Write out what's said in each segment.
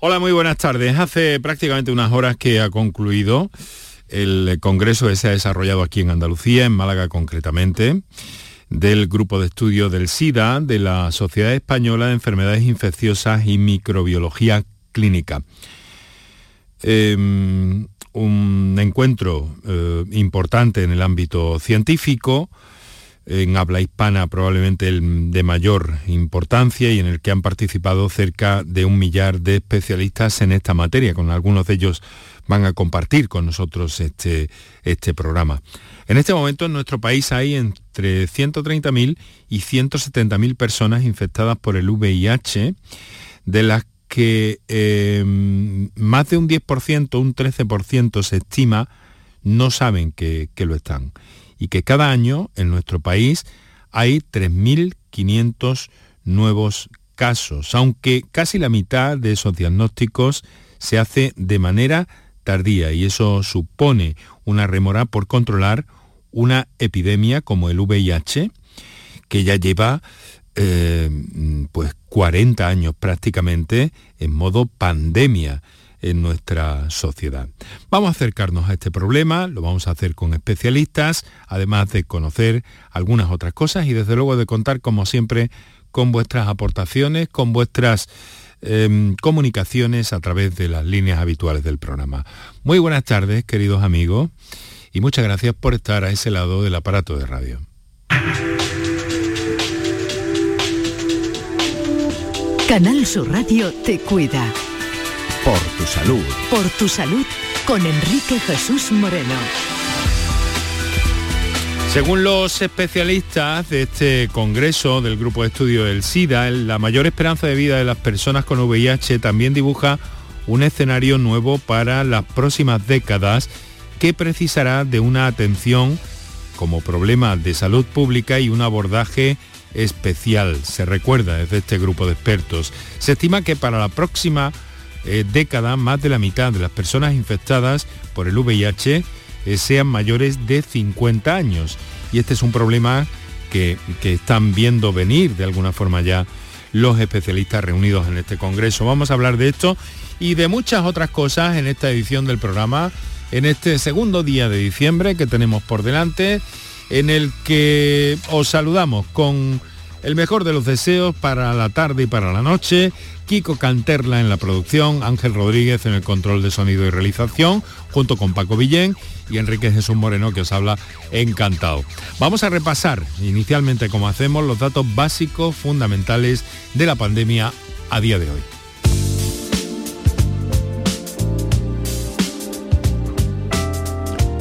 Hola, muy buenas tardes. Hace prácticamente unas horas que ha concluido el congreso que se ha desarrollado aquí en Andalucía, en Málaga concretamente, del grupo de estudio del SIDA de la Sociedad Española de Enfermedades Infecciosas y Microbiología Clínica. Em, un encuentro eh, importante en el ámbito científico, en habla hispana probablemente el de mayor importancia y en el que han participado cerca de un millar de especialistas en esta materia, con algunos de ellos van a compartir con nosotros este, este programa. En este momento en nuestro país hay entre 130.000 y 170.000 personas infectadas por el VIH, de las que em, más de un 10%, un 13% se estima no saben que, que lo están y que cada año en nuestro país hay 3.500 nuevos casos, aunque casi la mitad de esos diagnósticos se hace de manera tardía y eso supone una remora por controlar una epidemia como el VIH, que ya lleva eh, pues 40 años prácticamente en modo pandemia en nuestra sociedad. Vamos a acercarnos a este problema, lo vamos a hacer con especialistas, además de conocer algunas otras cosas y desde luego de contar, como siempre, con vuestras aportaciones, con vuestras em, comunicaciones a través de las líneas habituales del programa. Muy buenas tardes, queridos amigos, y muchas gracias por estar a ese lado del aparato de radio. Canal Sur Radio te cuida. Por tu salud. Por tu salud con Enrique Jesús Moreno. Según los especialistas de este Congreso del Grupo de Estudio del SIDA, la mayor esperanza de vida de las personas con VIH también dibuja un escenario nuevo para las próximas décadas que precisará de una atención como problema de salud pública y un abordaje especial. Se recuerda desde este grupo de expertos. Se estima que para la próxima eh, década más de la mitad de las personas infectadas por el VIH eh, sean mayores de 50 años. Y este es un problema que, que están viendo venir de alguna forma ya los especialistas reunidos en este Congreso. Vamos a hablar de esto y de muchas otras cosas en esta edición del programa, en este segundo día de diciembre que tenemos por delante, en el que os saludamos con el mejor de los deseos para la tarde y para la noche, Kiko Canterla en la producción, Ángel Rodríguez en el control de sonido y realización, junto con Paco Villén y Enrique Jesús Moreno que os habla encantado. Vamos a repasar inicialmente como hacemos los datos básicos fundamentales de la pandemia a día de hoy.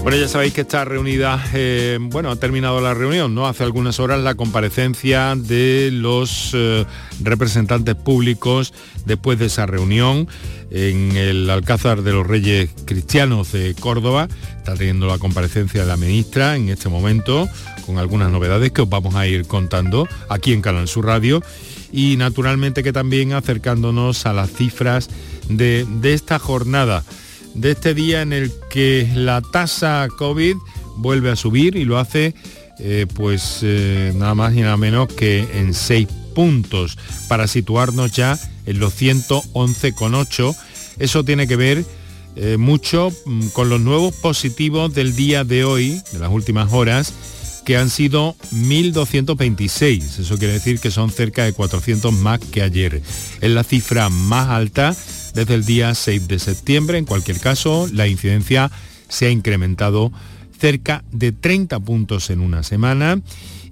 Bueno, ya sabéis que está reunida, eh, bueno, ha terminado la reunión, ¿no? Hace algunas horas la comparecencia de los eh, representantes públicos después de esa reunión en el Alcázar de los Reyes Cristianos de Córdoba. Está teniendo la comparecencia de la ministra en este momento con algunas novedades que os vamos a ir contando aquí en Canal Sur Radio y naturalmente que también acercándonos a las cifras de, de esta jornada de este día en el que la tasa COVID vuelve a subir y lo hace eh, pues eh, nada más y nada menos que en seis puntos para situarnos ya en los 111,8. Eso tiene que ver eh, mucho mm, con los nuevos positivos del día de hoy, de las últimas horas, que han sido 1.226. Eso quiere decir que son cerca de 400 más que ayer. Es la cifra más alta desde el día 6 de septiembre. En cualquier caso, la incidencia se ha incrementado cerca de 30 puntos en una semana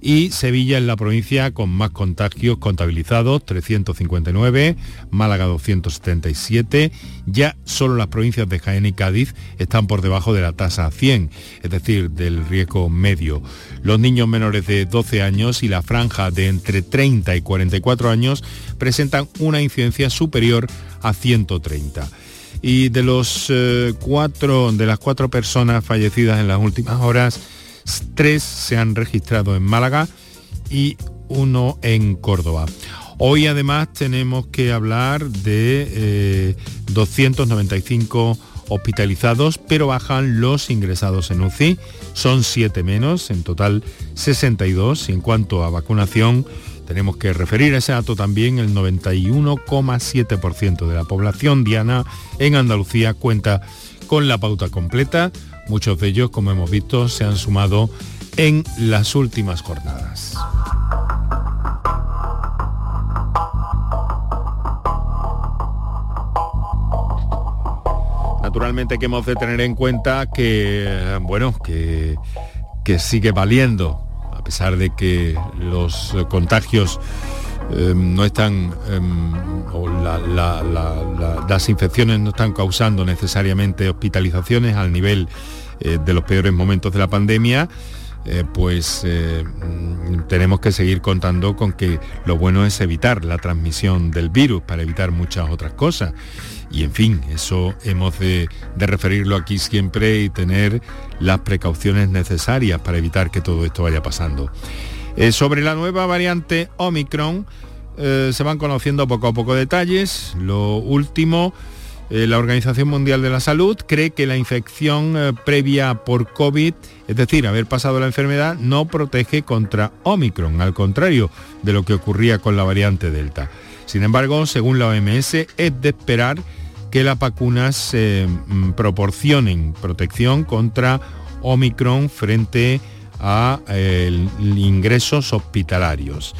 y Sevilla es la provincia con más contagios contabilizados, 359, Málaga 277, ya solo las provincias de Jaén y Cádiz están por debajo de la tasa 100, es decir, del riesgo medio. Los niños menores de 12 años y la franja de entre 30 y 44 años presentan una incidencia superior a 130 y de los eh, cuatro de las cuatro personas fallecidas en las últimas horas tres se han registrado en Málaga y uno en Córdoba. Hoy además tenemos que hablar de 295 eh, hospitalizados, pero bajan los ingresados en UCI. Son siete menos, en total 62. Y en cuanto a vacunación, tenemos que referir a ese dato también, el 91,7% de la población diana en Andalucía cuenta con la pauta completa. Muchos de ellos, como hemos visto, se han sumado en las últimas jornadas. Naturalmente que hemos de tener en cuenta que, bueno, que, que sigue valiendo, a pesar de que los contagios em, no están, em, las infecciones no están causando necesariamente hospitalizaciones al nivel eh, de los peores momentos de la pandemia, eh, pues mm, tenemos que seguir contando con que lo bueno es evitar la transmisión del virus para evitar muchas otras cosas. Y en fin, eso hemos de, referirlo aquí siempre y tener las precauciones necesarias para evitar que todo esto vaya pasando. Eh, sobre la nueva variante Omicron, se van conociendo poco a poco detalles. Lo último eh, la Organización Mundial de la Salud cree que la infección eh, previa por COVID, es decir, haber pasado la enfermedad, no protege contra Omicron, al contrario de lo que ocurría con la variante Delta. Sin embargo, según la OMS, es de esperar que las vacunas eh, mm, proporcionen protección contra Omicron frente a ingresos hospitalarios.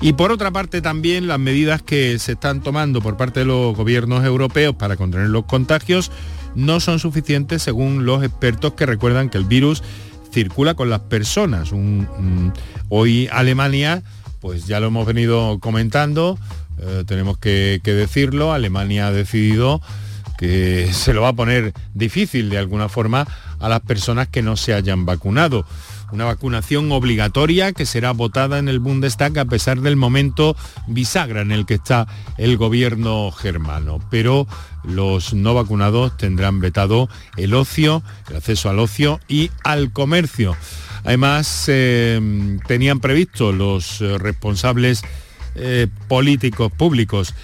Y por otra parte también las medidas que se están tomando por parte de los gobiernos europeos para contener los contagios no son suficientes según los expertos que recuerdan que el virus circula con las personas. hoy Alemania, pues ya lo hemos venido comentando, eh, tenemos que decirlo, Alemania ha decidido que se lo va a poner difícil de alguna forma a las personas que no se hayan vacunado una vacunación obligatoria que será votada en el Bundestag a pesar del momento bisagra en el que está el gobierno germano. Pero los no vacunados tendrán vetado el ocio, el acceso al ocio y al comercio. Además, eh, tenían previsto los eh, responsables eh, políticos públicos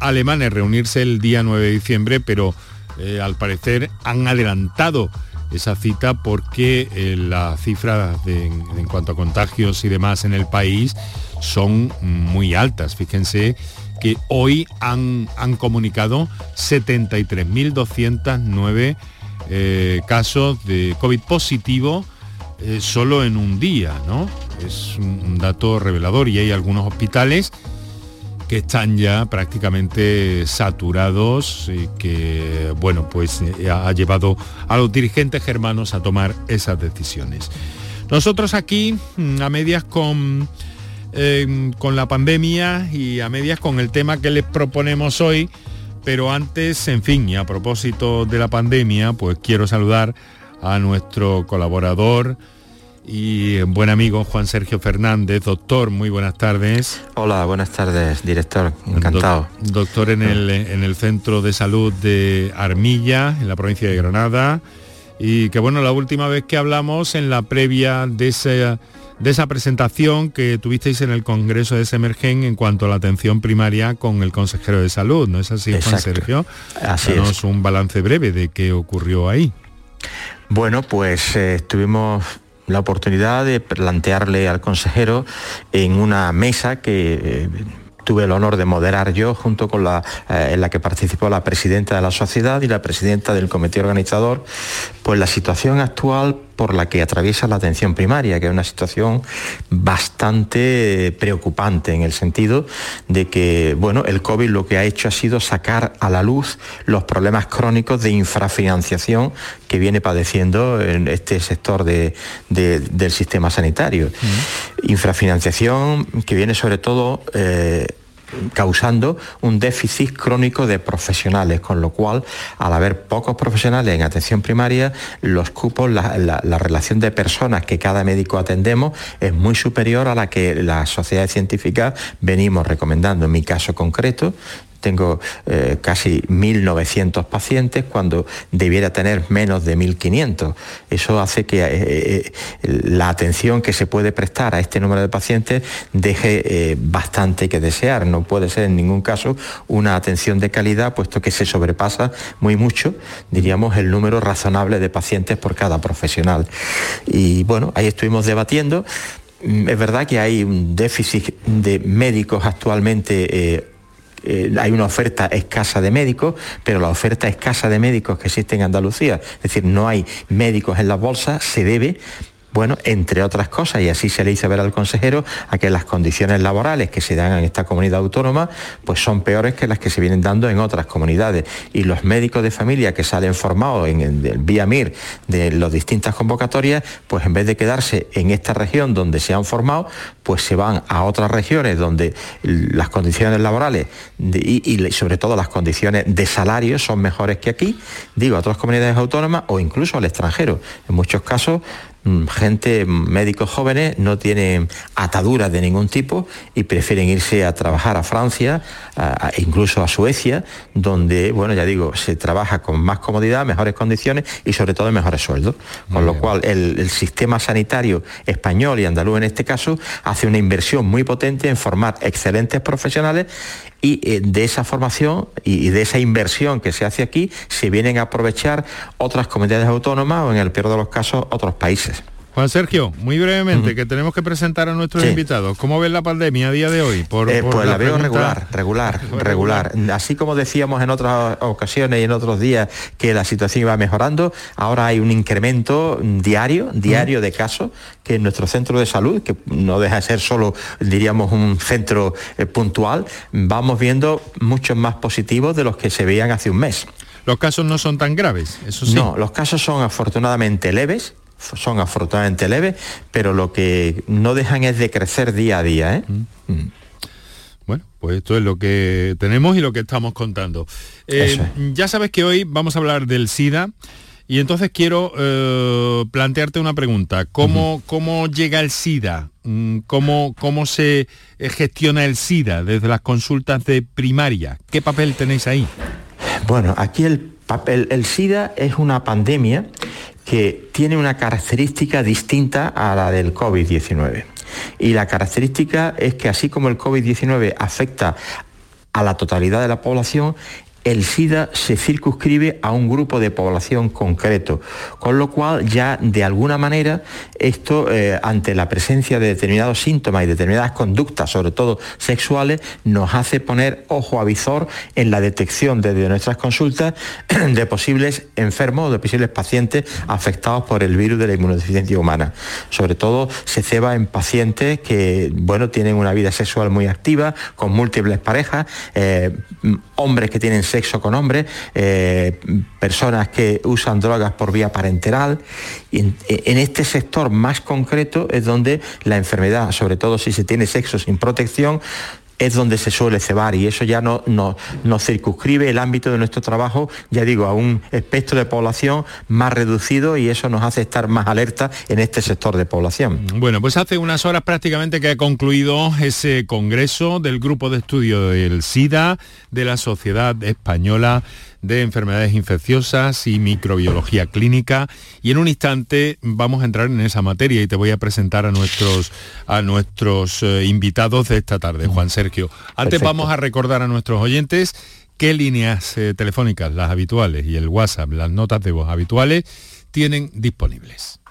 alemanes reunirse el día 9 de diciembre, pero al parecer han adelantado esa cita porque eh, las cifras en cuanto a contagios y demás en el país son muy altas. Fíjense que hoy han, han comunicado 73.209 eh, casos de COVID positivo eh, solo en un día, ¿no? Es un dato revelador y hay algunos hospitales que están ya prácticamente saturados y que, bueno, pues eh, ha llevado a los dirigentes germanos a tomar esas decisiones. Nosotros aquí, mm, a medias con, eh, con la pandemia y a medias con el tema que les proponemos hoy, pero antes, en fin, y a propósito de la pandemia, pues quiero saludar a nuestro colaborador, y buen amigo Juan Sergio Fernández. Doctor, muy buenas tardes. Hola, buenas tardes, director. Encantado. doctor en el, en el Centro de Salud de Armilla, en la provincia de Granada. Y que bueno, la última vez que hablamos en la previa de esa, de esa presentación que tuvisteis en el Congreso de Semergen en cuanto a la atención primaria con el consejero de salud, ¿no es así, Juan Sergio? Así Danos un balance breve de qué ocurrió ahí. Bueno, pues eh, estuvimos la oportunidad de plantearle al consejero en una mesa que eh, tuve el honor de moderar yo junto con la eh, en la que participó la presidenta de la sociedad y la presidenta del comité organizador, pues la situación actual por la que atraviesa la atención primaria, que es una situación bastante preocupante en el sentido de que, bueno, el COVID lo que ha hecho ha sido sacar a la luz los problemas crónicos de infrafinanciación que viene padeciendo en este sector del sistema sanitario. Infrafinanciación que viene sobre todo eh, causando un déficit crónico de profesionales, con lo cual, al haber pocos profesionales en atención primaria, los cupos, la, la relación de personas que cada médico atendemos es muy superior a la que las sociedades científicas venimos recomendando. En mi caso concreto, tengo eh, casi 1.900 pacientes cuando debiera tener menos de 1.500. Eso hace que eh, eh, la atención que se puede prestar a este número de pacientes deje bastante que desear. No puede ser en ningún caso una atención de calidad, puesto que se sobrepasa muy mucho, diríamos, el número razonable de pacientes por cada profesional. Y bueno, ahí estuvimos debatiendo mm, es verdad que hay un déficit de médicos actualmente. Eh, hay una oferta escasa de médicos, pero la oferta escasa de médicos que existe en Andalucía, es decir, no hay médicos en las bolsas, se debe bueno, entre otras cosas, y así se le hizo ver al consejero, a que las condiciones laborales que se dan en esta comunidad autónoma, pues son peores que las que se vienen dando en otras comunidades. Y los médicos de familia que salen formados en el vía MIR de las distintas convocatorias, pues en vez de quedarse en esta región donde se han formado, pues se van a otras regiones donde las condiciones laborales y, sobre todo las condiciones de salario son mejores que aquí, digo, a otras comunidades autónomas o incluso al extranjero. En muchos casos gente, médicos jóvenes, no tienen ataduras de ningún tipo y prefieren irse a trabajar a Francia, incluso a Suecia, donde, bueno, ya digo, se trabaja con más comodidad, mejores condiciones y sobre todo mejores sueldos. Con lo cual el, sistema sanitario español y andaluz en este caso hace una inversión muy potente en formar excelentes profesionales y eh, de esa formación y de esa inversión que se hace aquí se vienen a aprovechar otras comunidades autónomas o en el peor de los casos otros países. Juan Sergio, muy brevemente, que tenemos que presentar a nuestros invitados. ¿Cómo ven la pandemia a día de hoy? Por, eh, pues la, veo regular, regular, regular. Así como decíamos en otras ocasiones y en otros días que la situación iba mejorando, ahora hay un incremento diario, diario de casos que en nuestro centro de salud, que no deja de ser solo, diríamos, un centro eh, puntual, vamos viendo muchos más positivos de los que se veían hace un mes. Los casos no son tan graves, eso sí. No, los casos son afortunadamente leves, son afortunadamente leves, pero lo que no dejan es de crecer día a día. ¿eh? Mm. Mm. Bueno, pues esto es lo que tenemos y lo que estamos contando. Eh, ya sabes que hoy vamos a hablar del SIDA. Y entonces quiero eh, plantearte una pregunta. ¿Cómo, ¿Cómo, llega el SIDA? Mm, ¿Cómo, ¿Cómo se gestiona el SIDA desde las consultas de primaria? ¿Qué papel tenéis ahí? Bueno, aquí el papel, el SIDA es una pandemia que tiene una característica distinta a la del COVID-19. Y la característica es que así como el COVID-19 afecta a la totalidad de la población, el SIDA se circunscribe a un grupo de población concreto, con lo cual ya de alguna manera esto, eh, ante la presencia de determinados síntomas y determinadas conductas, sobre todo sexuales, nos hace poner ojo a visor en la detección desde nuestras consultas de posibles enfermos o de posibles pacientes afectados por el virus de la inmunodeficiencia humana. Sobre todo se ceba en pacientes que bueno, tienen una vida sexual muy activa, con múltiples parejas, eh, hombres que tienen sexo con hombres, eh, personas que usan drogas por vía parenteral. Y en, este sector más concreto es donde la enfermedad, sobre todo si se tiene sexo sin protección, es donde se suele cebar y eso ya no, nos circunscribe el ámbito de nuestro trabajo, ya digo, a un espectro de población más reducido y eso nos hace estar más alerta en este sector de población. Bueno, pues hace unas horas prácticamente que ha concluido ese congreso del grupo de estudio del SIDA de la Sociedad Española de enfermedades infecciosas y microbiología clínica. Y en un instante vamos a entrar en esa materia y te voy a presentar a nuestros, a nuestros eh, invitados de esta tarde, Juan Sergio. Antes vamos a recordar a nuestros oyentes qué líneas eh, telefónicas, las habituales, y el WhatsApp, las notas de voz habituales, tienen disponibles.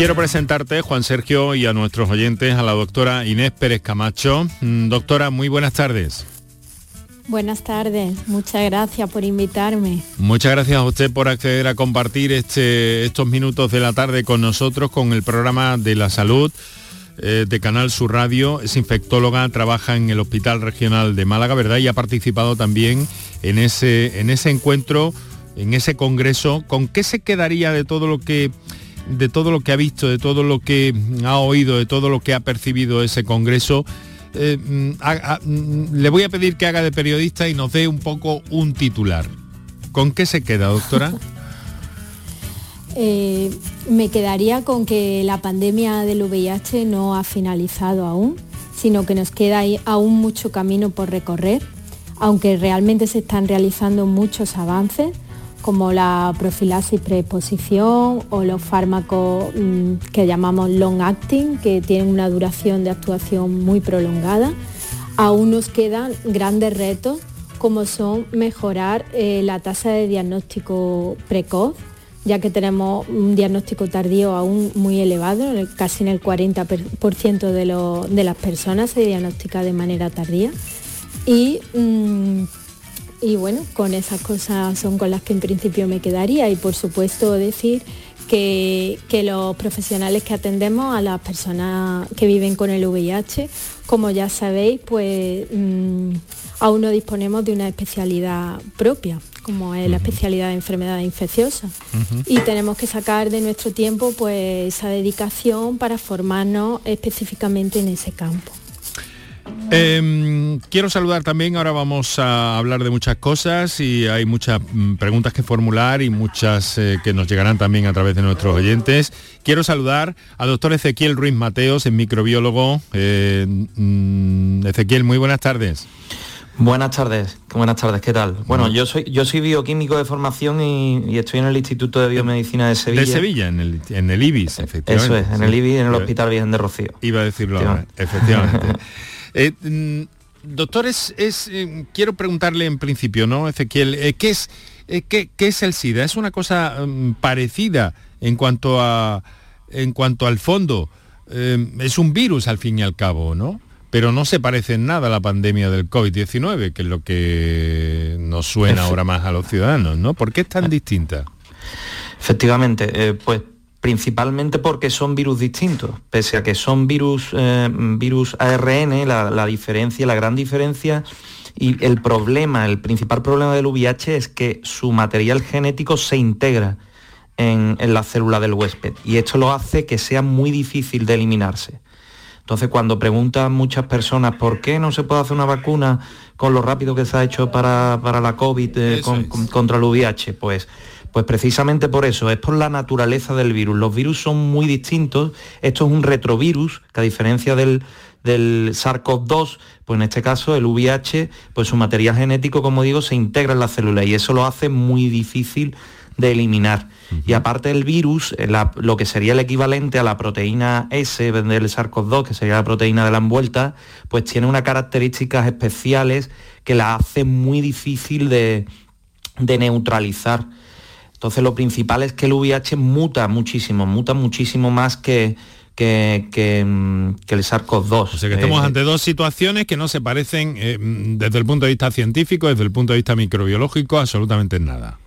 Quiero presentarte, Juan Sergio, y a nuestros oyentes, a la doctora Inés Pérez Camacho. Mm, doctora, muy buenas tardes. Buenas tardes, muchas gracias por invitarme. Muchas gracias a usted por acceder a compartir este, estos minutos de la tarde con nosotros, con el programa de la salud eh, de Canal Sur Radio. Es infectóloga, trabaja en el Hospital Regional de Málaga, ¿verdad? Y ha participado también en ese, en ese encuentro, en ese congreso. ¿Con qué se quedaría de todo lo que de todo lo que ha visto, de todo lo que ha oído, de todo lo que ha percibido ese Congreso, eh, mm, mm, le voy a pedir que haga de periodista y nos dé un poco un titular. ¿Con qué se queda, doctora? Eh, me quedaría con que la pandemia del VIH no ha finalizado aún, sino que nos queda aún mucho camino por recorrer aunque realmente se están realizando muchos avances, como la profilaxis preexposición o los fármacos mm, que llamamos long acting, que tienen una duración de actuación muy prolongada, aún nos quedan grandes retos como son mejorar eh, la tasa de diagnóstico precoz, ya que tenemos un diagnóstico tardío aún muy elevado, casi en el 40% de, de, las personas se diagnostica de manera tardía. Y, mm, y bueno, con esas cosas son con las que en principio me quedaría y por supuesto decir que, los profesionales que atendemos a las personas que viven con el VIH, como ya sabéis, pues mm, aún no disponemos de una especialidad propia, como es la especialidad de enfermedades infecciosas. Y tenemos que sacar de nuestro tiempo pues, esa dedicación para formarnos específicamente en ese campo. Em, quiero saludar también, ahora vamos a hablar de muchas cosas y hay muchas mm, preguntas que formular y muchas eh, que nos llegarán también a través de nuestros oyentes. Quiero saludar al doctor Ezequiel Ruiz Mateos, es microbiólogo. Eh, mm, Ezequiel, muy buenas tardes. Buenas tardes, buenas tardes, ¿qué tal? Bueno, yo soy yo soy bioquímico de formación y, estoy en el Instituto de Biomedicina de Sevilla. De Sevilla, en el, en el IBIS, efectivamente. Eso es, en el IBIS, en el Hospital Virgen de Rocío. Iba a decirlo ahora, efectivamente. Eh, mm, doctores, es, eh, quiero preguntarle en principio, ¿no, Ezequiel? Eh, ¿qué, es, qué, es el SIDA? ¿Es una cosa mm, parecida en cuanto, a, en cuanto al fondo? es un virus al fin y al cabo, ¿no? Pero no se parece en nada a la pandemia del COVID-19, que es lo que nos suena ahora más a los ciudadanos, ¿no? ¿Por qué es tan distinta? Efectivamente, pues principalmente porque son virus distintos, pese a que son virus, eh, virus ARN, la, diferencia, la gran diferencia y el problema, el principal problema del VIH es que su material genético se integra en, la célula del huésped y esto lo hace que sea muy difícil de eliminarse. Entonces, cuando preguntan muchas personas por qué no se puede hacer una vacuna con lo rápido que se ha hecho para, la COVID eh, contra el VIH, pues pues precisamente por eso, es por la naturaleza del virus. Los virus son muy distintos. Esto es un retrovirus, que a diferencia del, del SARS-CoV-2, pues en este caso el VIH, pues su material genético, como digo, se integra en la célula y eso lo hace muy difícil de eliminar. Y aparte del virus, eh, lo que sería el equivalente a la proteína S del SARS-CoV-2, que sería la proteína de la envuelta, pues tiene unas características especiales que la hacen muy difícil de, de neutralizar. Entonces lo principal es que el VIH muta muchísimo, muta muchísimo más que, que, que, mm, el SARS-CoV-2. O sea que estamos eh, ante dos situaciones que no se parecen eh, desde el punto de vista científico, desde el punto de vista microbiológico, absolutamente en nada.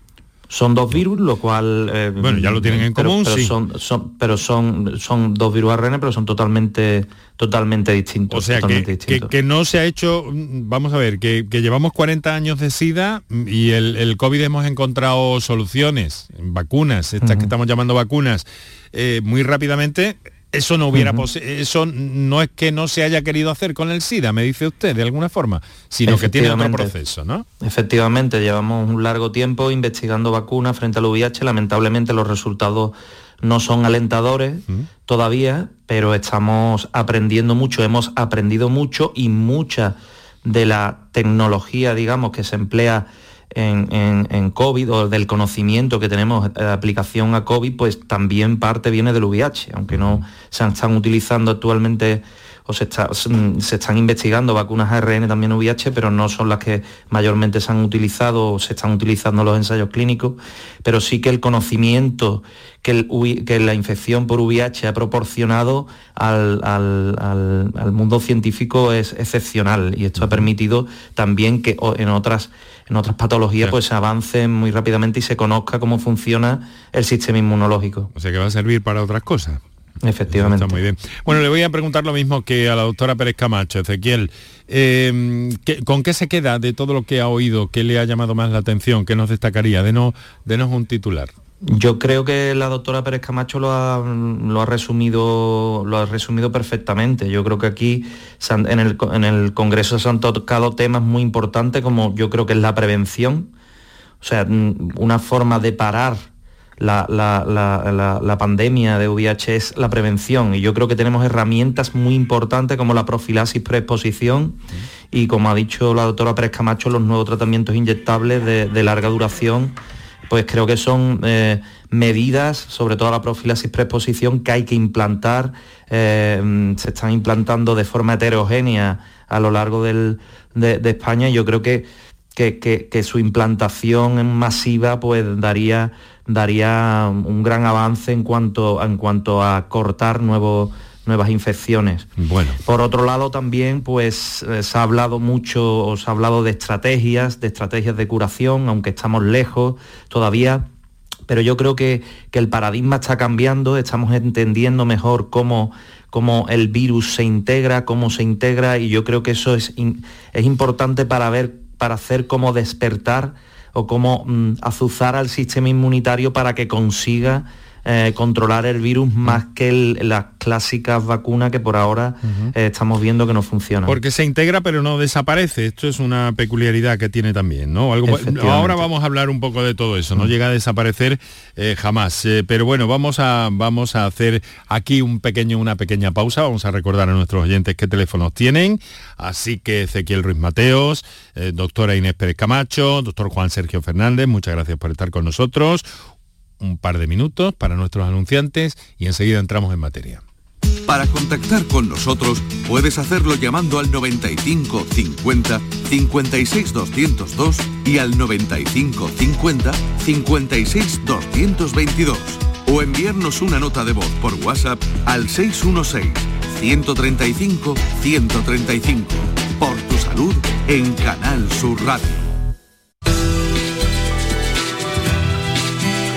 Son dos virus, lo cual... Eh, bueno, ya lo tienen en común, pero sí. Son, son, pero son, son dos virus ARN, pero son totalmente, totalmente distintos. O sea, que, no se ha hecho... Vamos a ver, que, llevamos 40 años de SIDA y el, el COVID hemos encontrado soluciones, vacunas, estas que estamos llamando vacunas, eh, muy rápidamente eso no hubiera eso no es que no se haya querido hacer con el SIDA, me dice usted, de alguna forma, sino que tiene otro proceso, ¿no? Efectivamente, llevamos un largo tiempo investigando vacunas frente al VIH, lamentablemente los resultados no son alentadores todavía, pero estamos aprendiendo mucho, hemos aprendido mucho y mucha de la tecnología, digamos, que se emplea en, COVID o del conocimiento que tenemos de aplicación a COVID, pues también parte viene del VIH, aunque no se están utilizando actualmente o se, están investigando vacunas ARN también VIH, pero no son las que mayormente se han utilizado o se están utilizando los ensayos clínicos, pero sí que el conocimiento que, que la infección por VIH ha proporcionado al, al, mundo científico es excepcional y esto ha permitido también que en otras en otras patologías pues se avance muy rápidamente y se conozca cómo funciona el sistema inmunológico. O sea que va a servir para otras cosas. Efectivamente. muy bien. Bueno, le voy a preguntar lo mismo que a la doctora Pérez Camacho, Ezequiel. Em, ¿Con qué se queda de todo lo que ha oído? ¿Qué le ha llamado más la atención? ¿Qué nos destacaría? Denos, denos un titular. Yo creo que la doctora Pérez Camacho lo ha, resumido, lo ha resumido perfectamente. Yo creo que aquí en el, en el Congreso se han tocado temas muy importantes como yo creo que es la prevención, o sea, una forma de parar la, la, pandemia de VIH es la prevención. Y yo creo que tenemos herramientas muy importantes como la profilaxis preexposición y como ha dicho la doctora Pérez Camacho, los nuevos tratamientos inyectables de, larga duración, pues creo que son eh, medidas, sobre todo la profilaxis preexposición, que hay que implantar, eh, se están implantando de forma heterogénea a lo largo de, España y yo creo que, que, su implantación masiva pues daría, daría un gran avance en cuanto, en cuanto a cortar nuevos nuevas infecciones. Bueno. Por otro lado también pues eh, se ha hablado mucho, se ha hablado de estrategias, de estrategias de curación, aunque estamos lejos todavía, pero yo creo que, el paradigma está cambiando, estamos entendiendo mejor cómo, cómo, el virus se integra, cómo se integra y yo creo que eso es, es importante para ver, para hacer como despertar o cómo mm, azuzar al sistema inmunitario para que consiga eh, controlar el virus más que las clásicas vacunas que por ahora eh, estamos viendo que no funcionan. Porque se integra pero no desaparece. Esto es una peculiaridad que tiene también, ¿no? Algo, ahora vamos a hablar un poco de todo eso. No llega a desaparecer eh, jamás. pero bueno, vamos a, vamos a hacer aquí un pequeño, una pequeña pausa. Vamos a recordar a nuestros oyentes qué teléfonos tienen. Así que Ezequiel Ruiz Mateos, doctora Inés Pérez Camacho, doctor Juan Sergio Fernández, muchas gracias por estar con nosotros un par de minutos para nuestros anunciantes y enseguida entramos en materia. Para contactar con nosotros puedes hacerlo llamando al 95 50 56 202 y al 95 50 56 222 o enviarnos una nota de voz por WhatsApp al 616 135 135 por tu salud en Canal Sur Radio.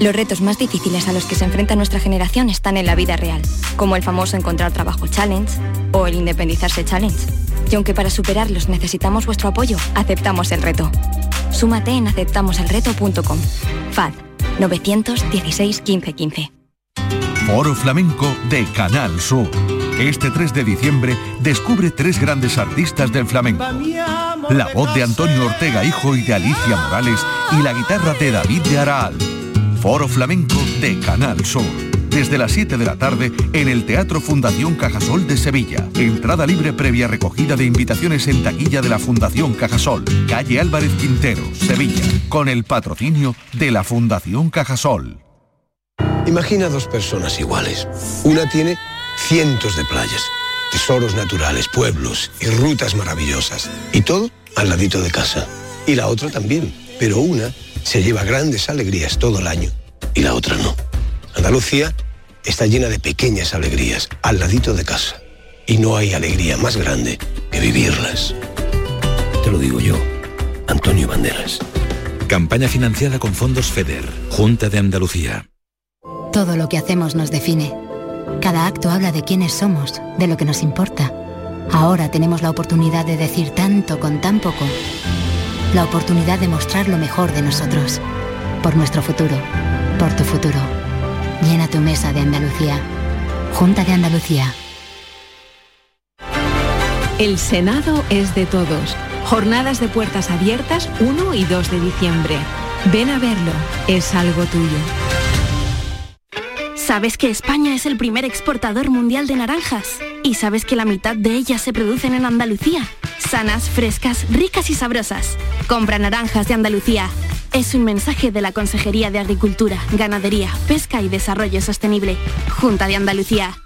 los retos más difíciles a los que se enfrenta nuestra generación están en la vida real, como el famoso Encontrar Trabajo Challenge o el Independizarse Challenge. Y aunque para superarlos necesitamos vuestro apoyo, aceptamos el reto. Súmate en aceptamoselreto.com. FAD 916 1515. Foro Flamenco de Canal Sur. Este 3 de diciembre descubre tres grandes artistas del flamenco. La voz de Antonio Ortega Hijo y de Alicia Morales y la guitarra de David de Araal Foro Flamenco de Canal Sur. Desde las 7 de la tarde en el Teatro Fundación Cajasol de Sevilla. Entrada libre previa recogida de invitaciones en taquilla de la Fundación Cajasol. Calle Álvarez Quintero, Sevilla. Con el patrocinio de la Fundación Cajasol. Imagina dos personas iguales. Una tiene cientos de playas, tesoros naturales, pueblos y rutas maravillosas. Y todo al ladito de casa. Y la otra también. Pero una se lleva grandes alegrías todo el año y la otra no. Andalucía está llena de pequeñas alegrías al ladito de casa y no hay alegría más grande que vivirlas. Te lo digo yo, Antonio Banderas. Campaña financiada con fondos FEDER, Junta de Andalucía. Todo lo que hacemos nos define. Cada acto habla de quiénes somos, de lo que nos importa. Ahora tenemos la oportunidad de decir tanto con tan poco la oportunidad de mostrar lo mejor de nosotros. Por nuestro futuro, por tu futuro. Llena tu mesa de Andalucía. Junta de Andalucía. El Senado es de todos. Jornadas de puertas abiertas 1 y 2 de diciembre. Ven a verlo, es algo tuyo. ¿Sabes que España es el primer exportador mundial de naranjas? ¿Y sabes que la mitad de ellas se producen en Andalucía? Sanas, frescas, ricas y sabrosas. Compra naranjas de Andalucía. Es un mensaje de la Consejería de Agricultura, Ganadería, Pesca y Desarrollo Sostenible. Junta de Andalucía.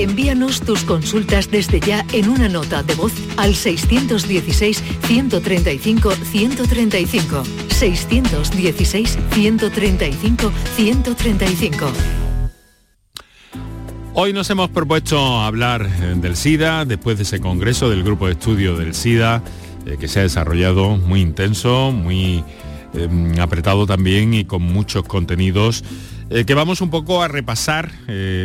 Envíanos tus consultas desde ya en una nota de voz al 616-135-135. 616-135-135. Hoy nos hemos propuesto hablar eh, del SIDA después de ese congreso del grupo de estudio del SIDA eh, que se ha desarrollado muy intenso, muy em, apretado también y con muchos contenidos. Eh, que vamos un poco a repasar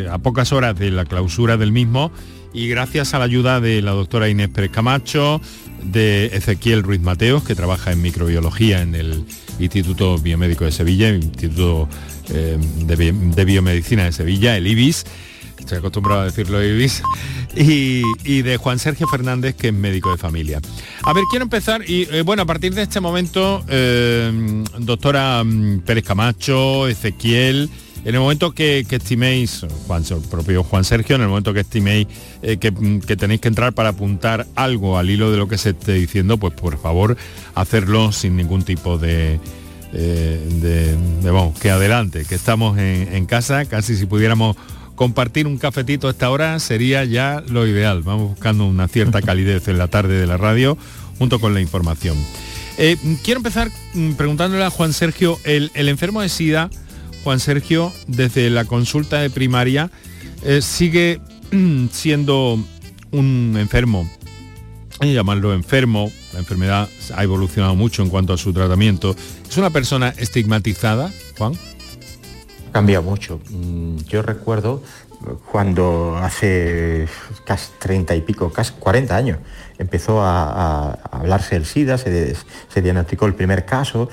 a pocas horas de la clausura del mismo y gracias a la ayuda de la doctora Inés Pérez Camacho, de Ezequiel Ruiz Mateos, que trabaja en microbiología en el Instituto Biomédico de Sevilla, Instituto de Biomedicina de Sevilla, el IBIS, estoy acostumbrado a decirlo Ibis, y, y, de Juan Sergio Fernández, que es médico de familia. A ver, quiero empezar, y eh, bueno, a partir de este momento, eh, doctora mm, Pérez Camacho, Ezequiel, en el momento que, estiméis, Juan, propio Juan Sergio, en el momento que estiméis eh, mm, que, tenéis que entrar para apuntar algo al hilo de lo que se esté diciendo, pues por favor, hacerlo sin ningún tipo de... de, vamos, que adelante, que estamos en casa, casi si pudiéramos compartir un cafetito a esta hora sería ya lo ideal. Vamos buscando una cierta calidez en la tarde de la radio junto con la información. Eh, quiero empezar mm, preguntándole a Juan Sergio, el, enfermo de SIDA, Juan Sergio, desde la consulta de primaria, eh, sigue siendo un enfermo, hay llamarlo enfermo, la enfermedad ha evolucionado mucho en cuanto a su tratamiento. ¿Es una persona estigmatizada, Juan? Cambiado mucho. Mm, yo recuerdo cuando hace casi 30 y pico, casi 40 años, empezó a, hablarse del SIDA, se, diagnosticó el primer caso,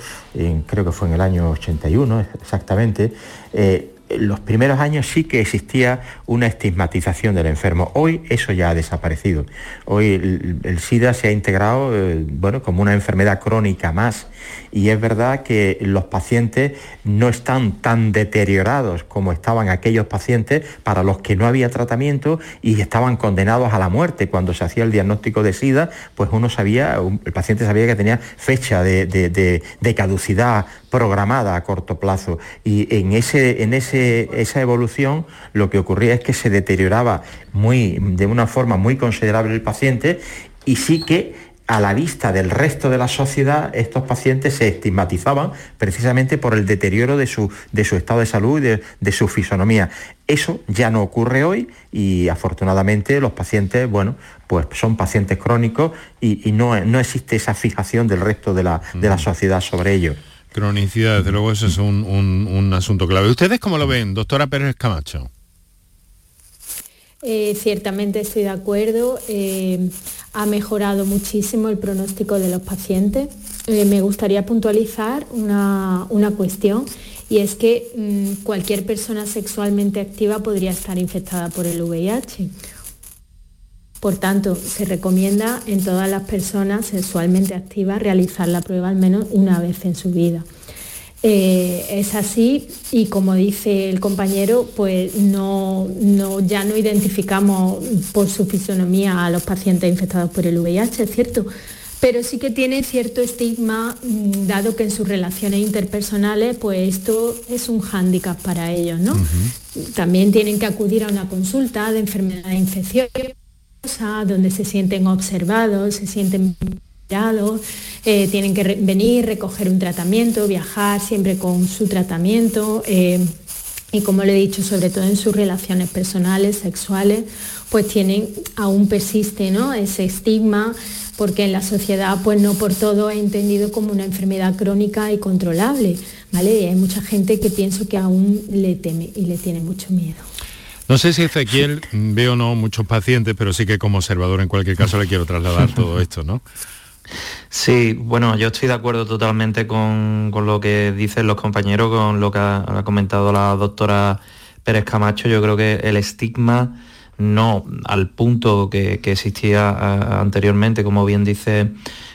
creo que fue en el año 81 exactamente. Eh, los primeros años sí que existía una estigmatización del enfermo. Hoy eso ya ha desaparecido. Hoy el, SIDA se ha integrado eh, bueno, como una enfermedad crónica más y es verdad que los pacientes no están tan deteriorados como estaban aquellos pacientes para los que no había tratamiento y estaban condenados a la muerte. Cuando se hacía el diagnóstico de SIDA, pues uno sabía, el paciente sabía que tenía fecha de, de caducidad programada a corto plazo y en, ese, en ese, esa evolución lo que ocurría es que se deterioraba muy, de una forma muy considerable el paciente y sí que a la vista del resto de la sociedad, estos pacientes se estigmatizaban precisamente por el deterioro de su, de su estado de salud y de, su fisonomía. Eso ya no ocurre hoy y afortunadamente los pacientes, bueno, pues son pacientes crónicos y, no, no, existe esa fijación del resto de la, de la sociedad sobre ello. Cronicidad, desde luego, eso es un, asunto clave. ¿Ustedes cómo lo ven, doctora Pérez Camacho? Eh, ciertamente estoy de acuerdo. Eh, ha mejorado muchísimo el pronóstico de los pacientes. Eh, me gustaría puntualizar una, cuestión y es que mm, cualquier persona sexualmente activa podría estar infectada por el VIH. Por tanto, se recomienda en todas las personas sexualmente activas realizar la prueba al menos una vez en su vida. Eh, es así y como dice el compañero, pues no, ya no identificamos por su fisonomía a los pacientes infectados por el VIH, es cierto, pero sí que tiene cierto estigma, mm, dado que en sus relaciones interpersonales, pues esto es un hándicap para ellos, ¿no? También tienen que acudir a una consulta de enfermedad infecciosa donde se sienten observados, se sienten eh, tienen que venir, recoger un tratamiento, viajar siempre con su tratamiento. Eh, y como le he dicho, sobre todo en sus relaciones personales, sexuales, pues tienen, aún persiste ¿no? ese estigma, porque en la sociedad pues no por todo es entendido como una enfermedad crónica y controlable. ¿vale? Y hay mucha gente que pienso que aún le teme y le tiene mucho miedo. No sé si Ezequiel veo no muchos pacientes, pero sí que como observador en cualquier caso le quiero trasladar todo esto, ¿no? Sí, bueno, yo estoy de acuerdo totalmente con, lo que dicen los compañeros, con lo que ha, comentado la doctora Pérez Camacho. Yo creo que el estigma no al punto que, existía anteriormente, como bien dice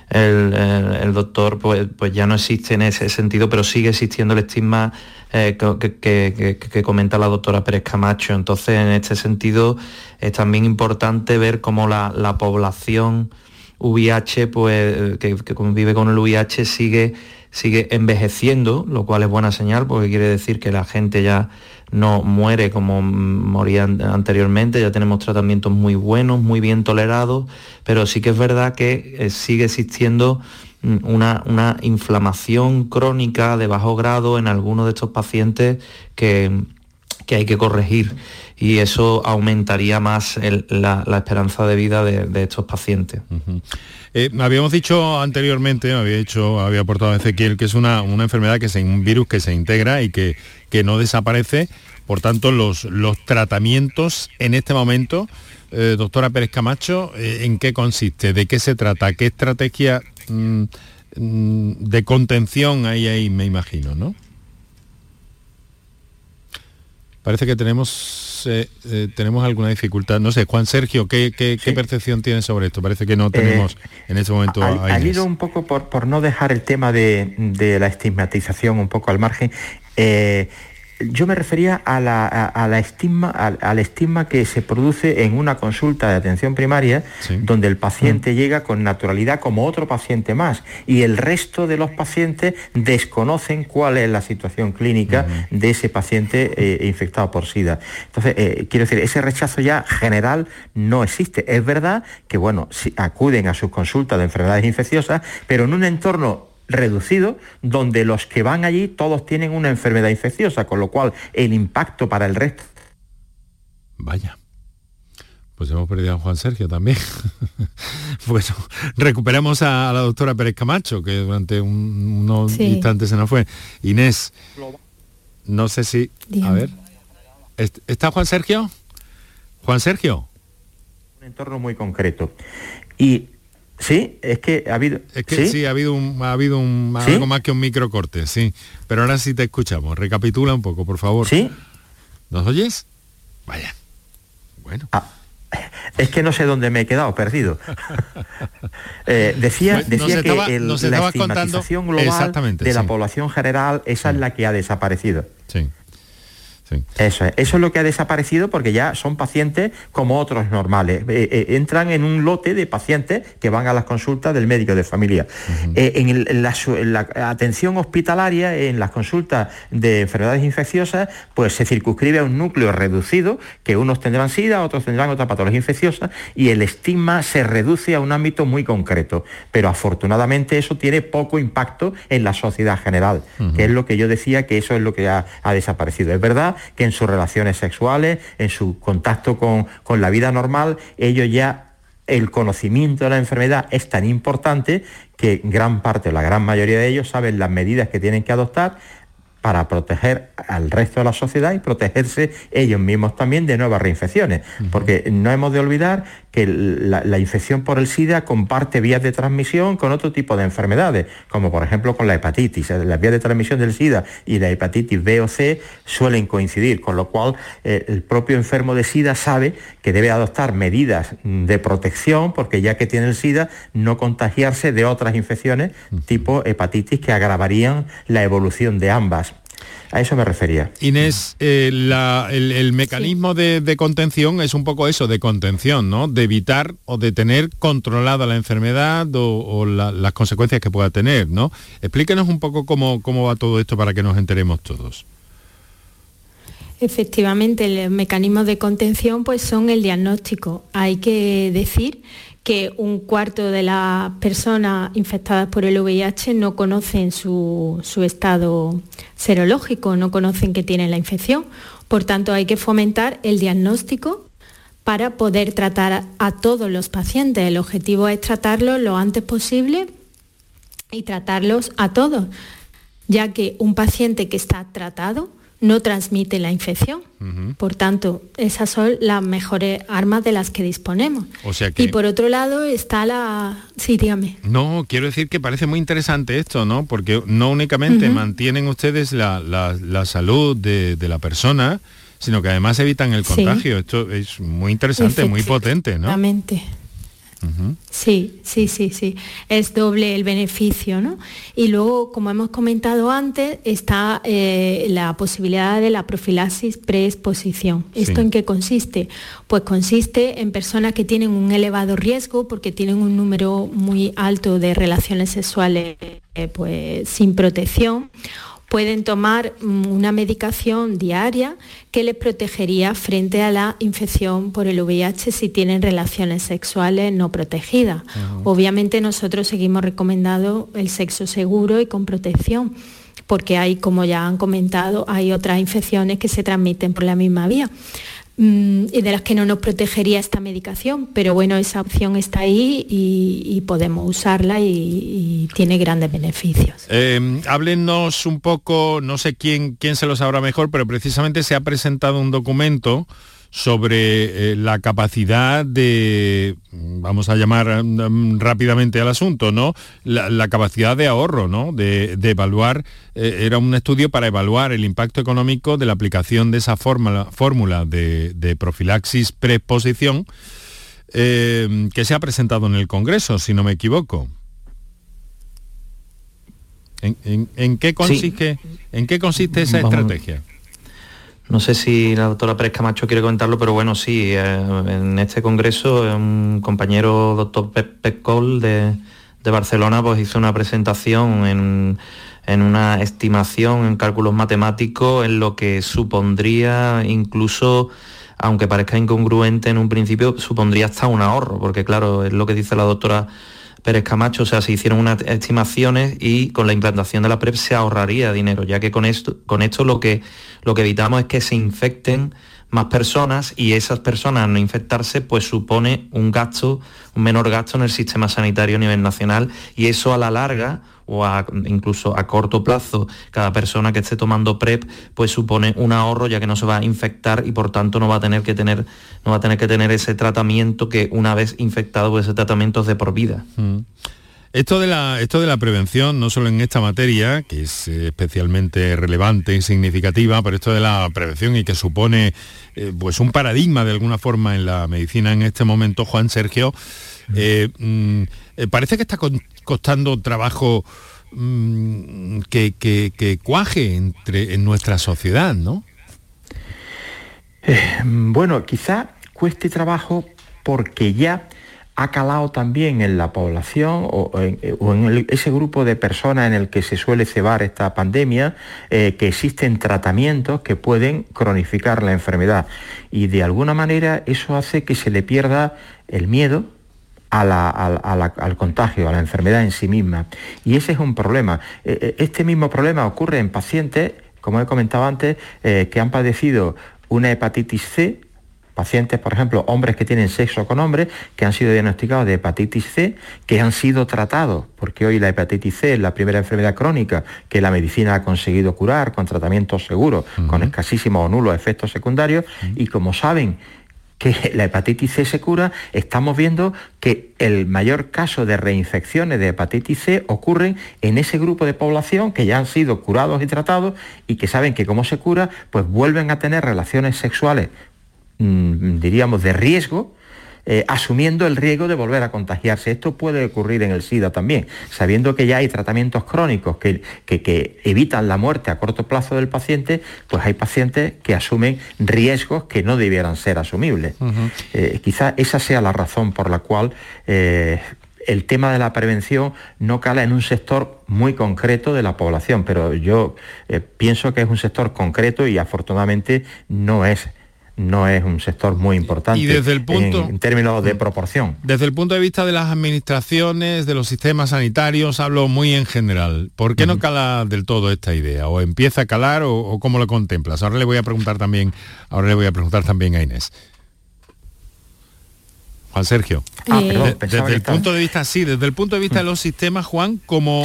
el, doctor, pues, pues, ya no existe en ese sentido, pero sigue existiendo el estigma eh, que, comenta la doctora Pérez Camacho. Entonces, en este sentido, es también importante ver cómo la, población VIH, pues, que, convive con el VIH, sigue, sigue envejeciendo, lo cual es buena señal, porque quiere decir que la gente ya no muere como moría anteriormente, ya tenemos tratamientos muy buenos, muy bien tolerados, pero sí que es verdad que eh, sigue existiendo mm, una, una, inflamación crónica de bajo grado en algunos de estos pacientes que, que hay que corregir y eso aumentaría más la, esperanza de vida de, estos pacientes. Eh, habíamos dicho anteriormente, había dicho, había aportado Ezequiel, que es una, enfermedad que es un virus que se integra y que, que no desaparece. Por tanto, los, los tratamientos en este momento, eh, doctora Pérez Camacho, eh, ¿en qué consiste? ¿De qué se trata? ¿Qué estrategia mm, mm, de contención hay ahí, me imagino, no? Parece que tenemos, eh, eh, tenemos alguna dificultad. No sé, Juan Sergio, ¿qué, percepción tiene sobre esto? Parece que no tenemos eh, en este momento... Ha, ido un poco por, por, no dejar el tema de, de, la estigmatización un poco al margen yo me refería a la, estigma, al, estigma que se produce en una consulta de atención primaria, donde el paciente mm. llega con naturalidad como otro paciente más, y el resto de los pacientes desconocen cuál es la situación clínica de ese paciente eh, infectado por SIDA. Entonces, eh, quiero decir, ese rechazo ya general no existe. Es verdad que, bueno, si acuden a sus consultas de enfermedades infecciosas, pero en un entorno reducido, donde los que van allí todos tienen una enfermedad infecciosa, con lo cual el impacto para el resto... Vaya. Pues hemos perdido a Juan Sergio también. bueno, recuperamos a, la doctora Pérez Camacho, que durante unos instantes se nos fue. Inés, no sé si... A ver. ¿Está Juan Sergio? Juan Sergio. Un entorno muy concreto. Y Sí, es que ha habido... Es que ¿sí? ha habido, un, ha habido un, algo más que un microcorte, sí. Pero ahora sí te escuchamos. Recapitula un poco, por favor. ¿Sí? ¿Nos oyes? Vaya. Bueno. Ah, es que no sé dónde me he quedado, perdido. Eh, decía pues decía que el, la estigmatización global de la población general, esa es la que ha desaparecido. Sí. Eso, es, eso es lo que ha desaparecido porque ya son pacientes como otros normales. Eh, eh, entran en un lote de pacientes que van a las consultas del médico de familia. Eh, en, la, atención hospitalaria, en las consultas de enfermedades infecciosas, pues se circunscribe a un núcleo reducido, que unos tendrán SIDA, otros tendrán otra patología infecciosa, y el estigma se reduce a un ámbito muy concreto. Pero afortunadamente eso tiene poco impacto en la sociedad general, que es lo que yo decía que eso es lo que ha desaparecido. Es verdad que en sus relaciones sexuales, en su contacto con, con la vida normal, ellos ya el conocimiento de la enfermedad es tan importante que gran parte, la gran mayoría de ellos saben las medidas que tienen que adoptar para proteger al resto de la sociedad y protegerse ellos mismos también de nuevas reinfecciones. Porque no hemos de olvidar que la, infección por el SIDA comparte vías de transmisión con otro tipo de enfermedades, como por ejemplo con la hepatitis. Las vías de transmisión del SIDA y la hepatitis B o C suelen coincidir, con lo cual eh, el propio enfermo de SIDA sabe que debe adoptar medidas de protección, porque ya que tiene el SIDA, no contagiarse de otras infecciones tipo hepatitis que agravarían la evolución de ambas. A eso me refería. Inés, eh, el, mecanismo de, contención es un poco eso, de contención, ¿no? De evitar o de tener controlada la enfermedad o, las consecuencias que pueda tener, ¿no? Explíquenos un poco cómo, cómo va todo esto para que nos enteremos todos. Efectivamente, el mecanismo de contención pues son el diagnóstico. Hay que decir que un cuarto de las personas infectadas por el VIH no conocen su, estado serológico, no conocen que tienen la infección. Por tanto, hay que fomentar el diagnóstico para poder tratar a todos los pacientes. El objetivo es tratarlos lo antes posible y tratarlos a todos, ya que un paciente que está tratado no transmite la infección. Por tanto, esas son las mejores armas de las que disponemos. Y por otro lado está la... Sí, dígame. No, quiero decir que parece muy interesante esto, ¿no? Porque no únicamente mantienen ustedes la, salud de, la persona, sino que además evitan el contagio. Esto es muy interesante, muy potente, ¿no? Exactamente. Sí, sí, sí, sí. Es doble el beneficio, ¿no? Y luego, como hemos comentado antes, está eh, la posibilidad de la profilaxis preexposición. ¿Esto en qué consiste? Pues consiste en personas que tienen un elevado riesgo porque tienen un número muy alto de relaciones sexuales eh, pues, sin protección pueden tomar una medicación diaria que les protegería frente a la infección por el VIH si tienen relaciones sexuales no protegidas. Obviamente nosotros seguimos recomendando el sexo seguro y con protección porque hay, como ya han comentado, hay otras infecciones que se transmiten por la misma vía. Mm, y de las que no nos protegería esta medicación, pero bueno, esa opción está ahí y, podemos usarla y, tiene grandes beneficios. Eh, háblenos un poco, no sé quién, quién se lo sabrá mejor, pero precisamente se ha presentado un documento sobre eh, la capacidad de, vamos a llamar mm, rápidamente al asunto, ¿no? La, capacidad de ahorro, ¿no? De, evaluar, eh, era un estudio para evaluar el impacto económico de la aplicación de esa fórmula, de, profilaxis preexposición eh, que se ha presentado en el Congreso, si no me equivoco. ¿En, qué, consiste, ¿en qué consiste esa estrategia? No sé si la doctora Pérez Camacho quiere comentarlo, pero bueno, sí, eh, en este congreso un compañero doctor Pep, Cole de, Barcelona pues hizo una presentación en, una estimación en cálculos matemáticos en lo que supondría incluso aunque parezca incongruente en un principio, supondría hasta un ahorro, porque claro, es lo que dice la doctora Pérez Camacho, o sea, se hicieron unas estimaciones y con la implantación de la PrEP se ahorraría dinero, ya que con esto, con esto lo, que, lo que evitamos es que se infecten más personas y esas personas no infectarse pues supone un gasto, un menor gasto en el sistema sanitario a nivel nacional y eso a la larga o incluso a corto plazo, cada persona que esté tomando PrEP, pues supone un ahorro ya que no se va a infectar y por tanto no va a tener que tener, no va a tener, que tener ese tratamiento que una vez infectado, pues ese tratamiento es de por vida. Mm. Esto de, la, esto de la prevención, no solo en esta materia, que es especialmente relevante y significativa, pero esto de la prevención y que supone eh, pues un paradigma de alguna forma en la medicina en este momento, Juan Sergio, eh, mm, eh, parece que está costando trabajo mm, que, cuaje entre, en nuestra sociedad, ¿no? Eh, bueno, quizá cueste trabajo porque ya ha calado también en la población o en, ese grupo de personas en el que se suele cebar esta pandemia, que existen tratamientos que pueden cronificar la enfermedad. Y de alguna manera eso hace que se le pierda el miedo, al contagio, a la enfermedad en sí misma. Y ese es un problema. E, e, este mismo problema ocurre en pacientes, como he comentado antes, eh, que han padecido una hepatitis C, pacientes, por ejemplo, hombres que tienen sexo con hombres, que han sido diagnosticados de hepatitis C, que han sido tratados, porque hoy la hepatitis C es la primera enfermedad crónica que la medicina ha conseguido curar con tratamientos seguros, con escasísimos o nulos efectos secundarios, y como saben que la hepatitis C se cura, estamos viendo que el mayor caso de reinfecciones de hepatitis C ocurren en ese grupo de población que ya han sido curados y tratados y que saben que como se cura, pues vuelven a tener relaciones sexuales, mm, diríamos, de riesgo, eh, asumiendo el riesgo de volver a contagiarse. Esto puede ocurrir en el SIDA también, sabiendo que ya hay tratamientos crónicos que, que, evitan la muerte a corto plazo del paciente, pues hay pacientes que asumen riesgos que no debieran ser asumibles. Eh, quizá esa sea la razón por la cual eh, el tema de la prevención no cala en un sector muy concreto de la población, pero yo pienso que es un sector concreto y afortunadamente no es no es un sector muy importante y desde el punto, en, términos de proporción. Desde el punto de vista de las administraciones, de los sistemas sanitarios, hablo muy en general. ¿Por qué no cala del todo esta idea? ¿O empieza a calar o, cómo lo contemplas? Ahora le voy a preguntar también, ahora le voy a preguntar también a Inés. Juan Sergio. Ah, eh, desde el punto de vista, sí, desde el punto de vista de los sistemas, Juan, como,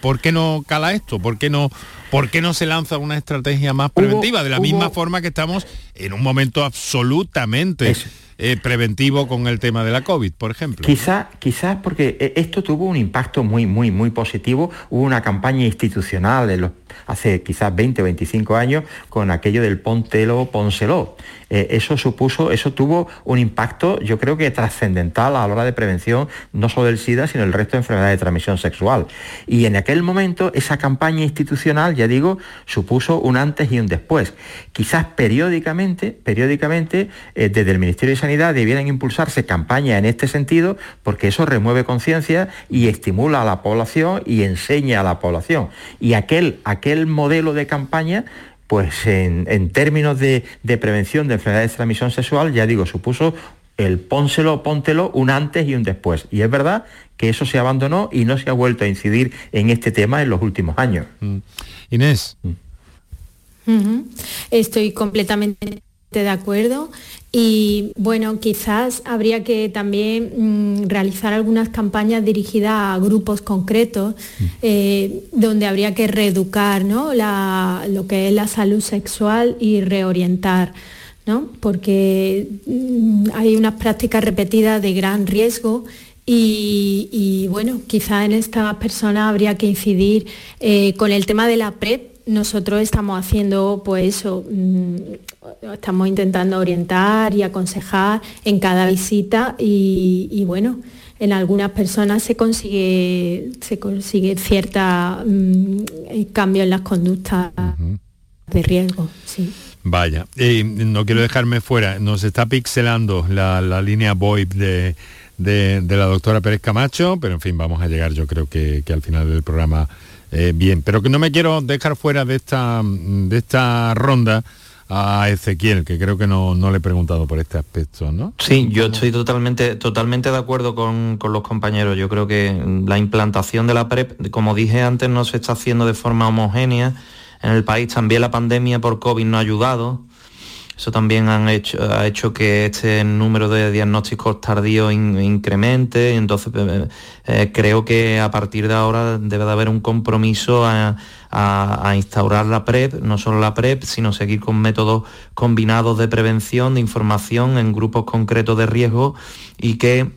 ¿por qué no cala esto? ¿Por qué no, por qué no se lanza una estrategia más preventiva? de la misma forma que estamos en un momento absolutamente eh, preventivo con el tema de la COVID, por ejemplo. Quizás quizás porque eh, esto tuvo un impacto muy, muy, muy positivo. Hubo una campaña institucional en los hace quizás 20 o 25 años con aquello del Pontelo, Pónselo. Eh, eso supuso, eso tuvo un impacto, yo creo que trascendental a la hora de prevención, no solo del SIDA, sino del resto de enfermedades de transmisión sexual. Y en aquel momento esa campaña institucional, ya digo, supuso un antes y un después. Quizás periódicamente, periódicamente, eh, desde el Ministerio de Sanidad debieran impulsarse campañas en este sentido, porque eso remueve conciencia y estimula a la población y enseña a la población. Y aquel, aquel modelo de campaña pues en, términos de, prevención de enfermedades de transmisión sexual, ya digo, supuso el pónselo, póntelo, un antes y un después. Y es verdad que eso se abandonó y no se ha vuelto a incidir en este tema en los últimos años. Mm. Estoy completamente de acuerdo y bueno, quizás habría que también mm, realizar algunas campañas dirigidas a grupos concretos mm. eh, donde habría que reeducar ¿no? lo que es la salud sexual y reorientar. ¿no? porque hay unas prácticas repetidas de gran riesgo y, bueno, quizá en estas personas habría que incidir eh, con el tema de la PrEP. Nosotros estamos haciendo, pues eso, mm, estamos intentando orientar y aconsejar en cada visita y, bueno, en algunas personas se consigue, se consigue cierta mm, cambio en las conductas de riesgo. Sí. Vaya, no quiero dejarme fuera, nos está pixelando la, la línea VoIP de de, la doctora Pérez Camacho, pero en fin, vamos a llegar yo creo que, al final del programa eh, bien. Pero que no me quiero dejar fuera de esta, de esta ronda a Ezequiel, que creo que no, no, le he preguntado por este aspecto, ¿no? Sí, yo estoy totalmente, totalmente de acuerdo con, con, los compañeros. Yo creo que la implantación de la PrEP, como dije antes, no se está haciendo de forma homogénea. En el país también la pandemia por COVID no ha ayudado. Eso también ha hecho que este número de diagnósticos tardíos incremente. Entonces eh, eh, creo que a partir de ahora debe de haber un compromiso a, instaurar la PrEP, no solo la PrEP, sino seguir con métodos combinados de prevención, de información en grupos concretos de riesgo y que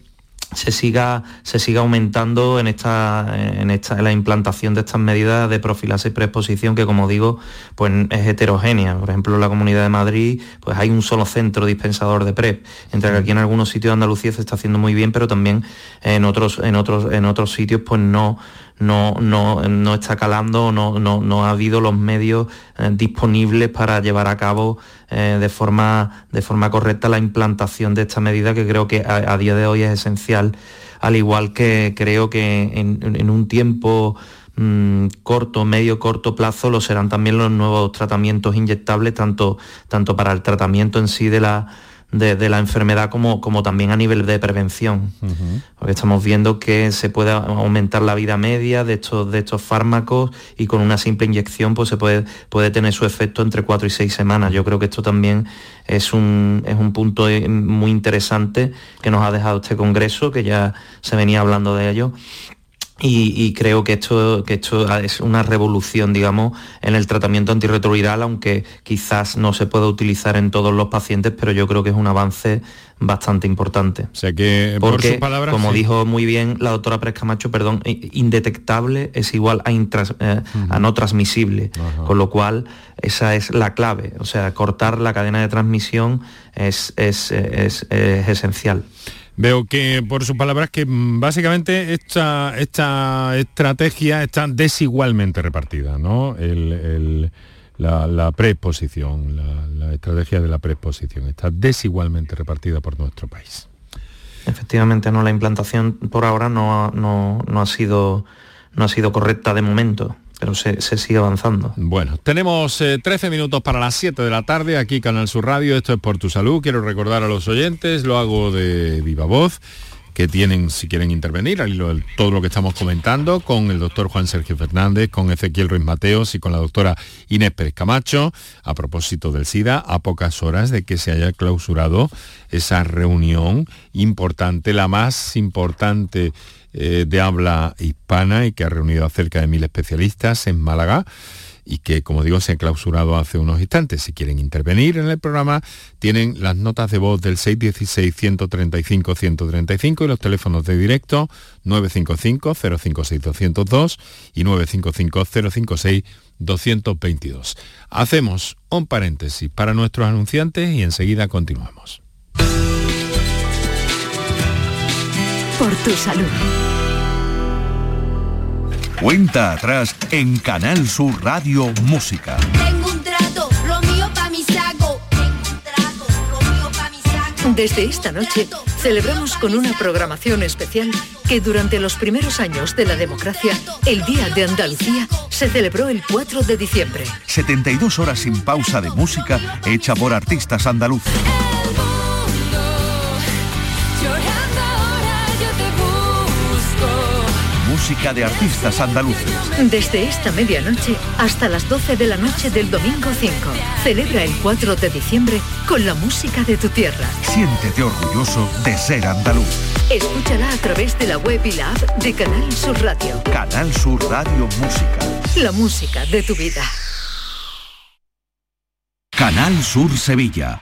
se siga, se siga aumentando en esta, en esta la implantación de estas medidas de profilaxis y preexposición que como digo pues es heterogénea. Por ejemplo en la Comunidad de Madrid pues hay un solo centro dispensador de PrEP, entre que aquí en algunos sitios de Andalucía se está haciendo muy bien, pero también en otros, en otros, en otros sitios pues no, no, no, está calando, no, no, ha habido los medios eh, disponibles para llevar a cabo eh, de, forma, de forma correcta la implantación de esta medida que creo que a, día de hoy es esencial, al igual que creo que en, un tiempo mm, corto, medio, corto plazo lo serán también los nuevos tratamientos inyectables, tanto, tanto para el tratamiento en sí de la de, la enfermedad como, como, también a nivel de prevención. Porque estamos viendo que se puede aumentar la vida media de estos, de estos fármacos y con una simple inyección pues se puede, puede tener su efecto entre cuatro y seis semanas. Yo creo que esto también es un, es un punto muy interesante que nos ha dejado este congreso, que ya se venía hablando de ello y, creo que esto, que esto es una revolución, digamos, en el tratamiento antirretroviral, aunque quizás no se pueda utilizar en todos los pacientes, pero yo creo que es un avance bastante importante. O sea que, por sus palabras, como dijo muy bien la doctora Pérez Camacho, perdón, indetectable es igual a, eh, a no transmisible, con lo cual esa es la clave, o sea, cortar la cadena de transmisión es, es, es, es esencial. Veo que por sus palabras que mm, básicamente esta, esta estrategia está desigualmente repartida, ¿no? la, preexposición, la, estrategia de la preexposición está desigualmente repartida por nuestro país. Efectivamente, no, la implantación por ahora no, no, ha, sido, no ha sido correcta de momento pero se, sigue avanzando. Bueno, tenemos 13 eh, minutos para las 7 de la tarde, aquí Canal Sur Radio, esto es Por Tu Salud, quiero recordar a los oyentes, lo hago de viva voz, que tienen, si quieren intervenir, al todo lo que estamos comentando, con el doctor Juan Sergio Fernández, con Ezequiel Ruiz Mateos y con la doctora Inés Pérez Camacho, a propósito del SIDA, a pocas horas de que se haya clausurado esa reunión importante, la más importante eh, de habla hispana y que ha reunido a cerca de mil especialistas en Málaga y que, como digo, se ha clausurado hace unos instantes. Si quieren intervenir en el programa, tienen las notas de voz del 616-135-135 y los teléfonos de directo 955-056-202 y 955-056-222. Hacemos un paréntesis para nuestros anunciantes y enseguida continuamos. Por tu salud. Cuenta atrás en Canal Sur Radio Música. Tengo un trato, lo mío pa' mi saco. Desde esta noche celebramos con una programación especial que durante los primeros años de la democracia, el Día de Andalucía se celebró el 4 de diciembre. 72 horas sin pausa de música hecha por artistas andaluces música de artistas andaluces. Desde esta medianoche hasta las 12 de la noche del domingo 5. Celebra el 4 de diciembre con la música de tu tierra. Siéntete orgulloso de ser andaluz. Escúchala a través de la web y la app de Canal Sur Radio. Canal Sur Radio Música. La música de tu vida. Canal Sur Sevilla.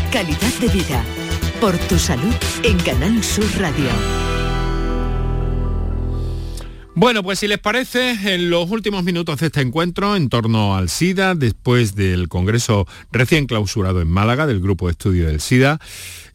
calidad de vida. Por tu salud en Canal Sur Radio. Bueno, pues si les parece, en los últimos minutos de este encuentro en torno al SIDA, después del Congreso recién clausurado en Málaga del Grupo de Estudio del SIDA,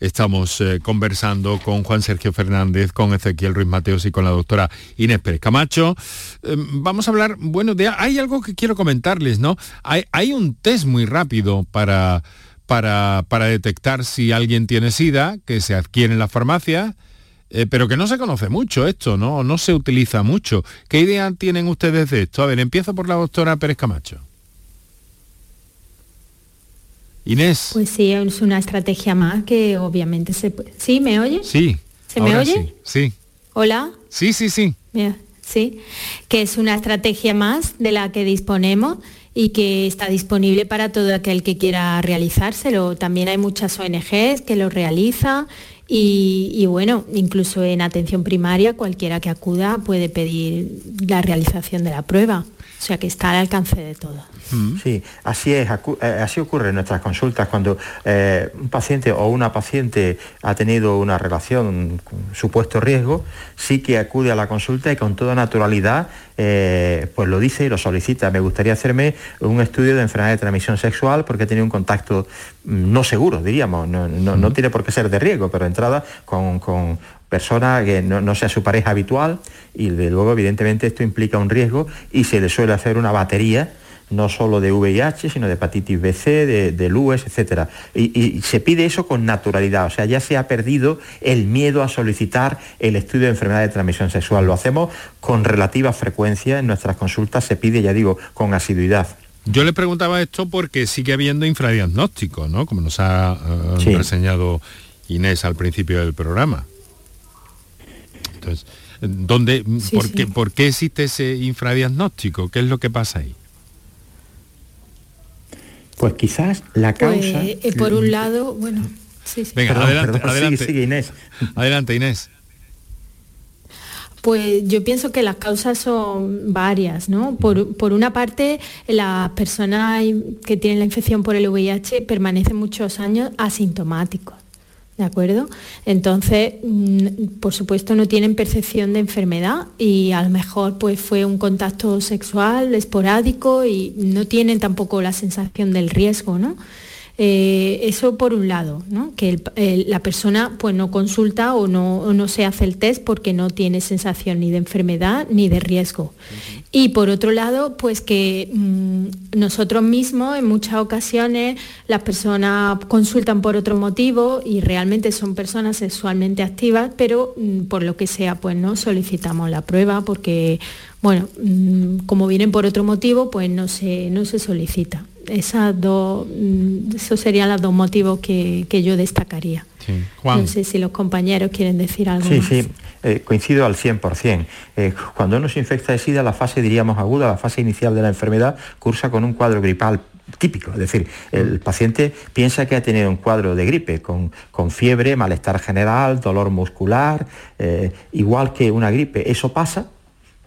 estamos eh, conversando con Juan Sergio Fernández, con Ezequiel Ruiz Mateos y con la doctora Inés Pérez Camacho. Eh, vamos a hablar, bueno, de, hay algo que quiero comentarles, ¿no? Hay, hay un test muy rápido para, para, para detectar si alguien tiene SIDA, que se adquiere en la farmacia eh, pero que no se conoce mucho esto, ¿no? No se utiliza mucho. ¿Qué idea tienen ustedes de esto? A ver, empiezo por la doctora Pérez Camacho. Inés. Pues sí, es una estrategia más que obviamente se puede... ¿Sí? ¿Me oye? Sí. ¿Se me oye? Sí, sí. Hola. Sí, sí, sí. Sí. Que es una estrategia más de la que disponemos y que está disponible para todo aquel que quiera realizárselo. También hay muchas ONGs que lo realizan y, y, bueno, incluso en atención primaria cualquiera que acuda puede pedir la realización de la prueba. O sea que está al alcance de todos. Sí, así es, eh, así ocurre en nuestras consultas cuando eh, un paciente o una paciente ha tenido una relación con supuesto riesgo, sí que acude a la consulta y con toda naturalidad eh, pues lo dice y lo solicita. Me gustaría hacerme un estudio de enfermedad de transmisión sexual porque he tenido un contacto mm, no seguro, diríamos, no, tiene por qué ser de riesgo, pero entrada con, con persona que no, sea su pareja habitual y de luego evidentemente esto implica un riesgo y se le suele hacer una batería no solo de VIH, sino de hepatitis B, C, de, de LUES, etc. Y, se pide eso con naturalidad, o sea, ya se ha perdido el miedo a solicitar el estudio de enfermedad de transmisión sexual. Lo hacemos con relativa frecuencia en nuestras consultas, se pide, ya digo, con asiduidad. Yo le preguntaba esto porque sigue habiendo infradiagnóstico, ¿no? Como nos ha eh, reseñado Inés al principio del programa. Entonces, ¿dónde, por, Qué, ¿por qué existe ese infradiagnóstico? ¿Qué es lo que pasa ahí? Pues quizás la pues, causa... eh, por un lado, bueno... Sí, sí. Venga, Perdón, adelante, perdón, adelante. Inés. Adelante, Inés. Pues yo pienso que las causas son varias, ¿no? Por, por, una parte, las personas que tienen la infección por el VIH permanecen muchos años asintomáticos. ¿De acuerdo? Entonces, mm, por supuesto, no tienen percepción de enfermedad y a lo mejor pues, fue un contacto sexual esporádico y no tienen tampoco la sensación del riesgo, ¿no? Eh, eso por un lado, ¿no? que el, el, la persona pues, no consulta o no, o no, se hace el test porque no tiene sensación ni de enfermedad ni de riesgo. Uh -huh. Y por otro lado, pues que mmm, nosotros mismos en muchas ocasiones las personas consultan por otro motivo y realmente son personas sexualmente activas, pero mmm, por lo que sea, pues no solicitamos la prueba porque, bueno, mmm, como vienen por otro motivo, pues no se, no se solicita esas dos, esos serían los dos motivos que, que yo destacaría. Sí. Juan. No sé si los compañeros quieren decir algo sí, más. Sí, eh, coincido al 100%. Eh, cuando uno se infecta de SIDA, la fase, diríamos, aguda, la fase inicial de la enfermedad, cursa con un cuadro gripal típico, es decir, el paciente piensa que ha tenido un cuadro de gripe con, con fiebre, malestar general, dolor muscular, eh, igual que una gripe. Eso pasa,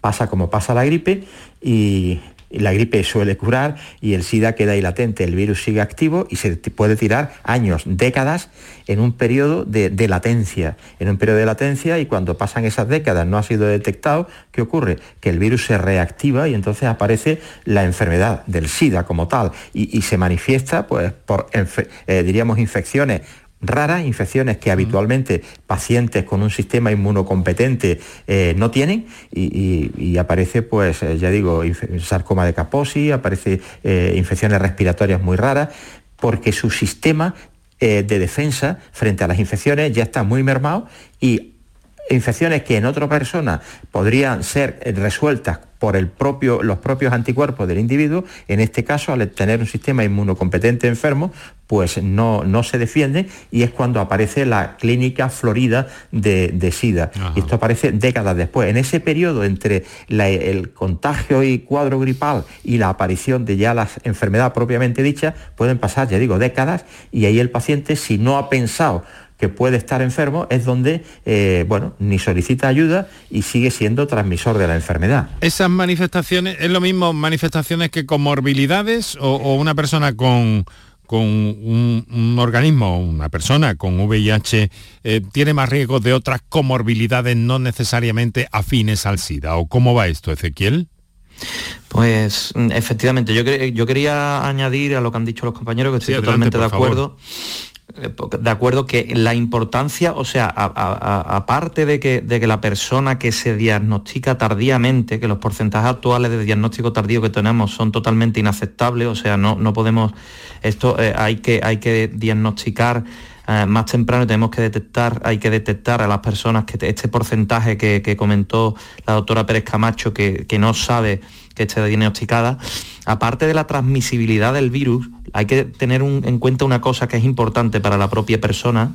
pasa como pasa la gripe y la gripe suele curar y el SIDA queda ahí latente, el virus sigue activo y se puede tirar años, décadas en un periodo de, latencia, en un periodo de latencia y cuando pasan esas décadas no ha sido detectado, ¿qué ocurre? Que el virus se reactiva y entonces aparece la enfermedad del SIDA como tal y, se manifiesta pues, por, eh, diríamos, infecciones raras, infecciones que habitualmente pacientes con un sistema inmunocompetente eh, no tienen y, aparece, pues, eh, ya digo, sarcoma de Kaposi, aparece eh, infecciones respiratorias muy raras, porque su sistema de defensa frente a las infecciones ya está muy mermado y infecciones que en otra persona podrían ser resueltas por el propio, los propios anticuerpos del individuo, en este caso al tener un sistema inmunocompetente enfermo, pues no, no se defiende y es cuando aparece la clínica florida de, SIDA. Y esto aparece décadas después. En ese periodo entre el contagio y cuadro gripal y la aparición de ya la enfermedad propiamente dicha, pueden pasar, ya digo, décadas y ahí el paciente, si no ha pensado que puede estar enfermo es donde, eh, bueno, ni solicita ayuda y sigue siendo transmisor de la enfermedad. ¿Esas manifestaciones es lo mismo manifestaciones que comorbilidades o, una persona con, con un, organismo, una persona con VIH, eh, tiene más riesgo de otras comorbilidades no necesariamente afines al SIDA? ¿O cómo va esto, Ezequiel? Pues mm, efectivamente, yo, yo quería añadir a lo que han dicho los compañeros, que estoy totalmente de acuerdo. De acuerdo que la importancia, o sea, aparte de que, de que la persona que se diagnostica tardíamente, que los porcentajes actuales de diagnóstico tardío que tenemos son totalmente inaceptables, o sea, no, no podemos, esto eh, hay, que, hay que diagnosticar eh, más temprano y tenemos que detectar, hay que detectar a las personas que este porcentaje que, comentó la doctora Pérez Camacho, que, que no sabe que esté diagnosticada, aparte de la transmisibilidad del virus, hay que tener en cuenta una cosa que es importante para la propia persona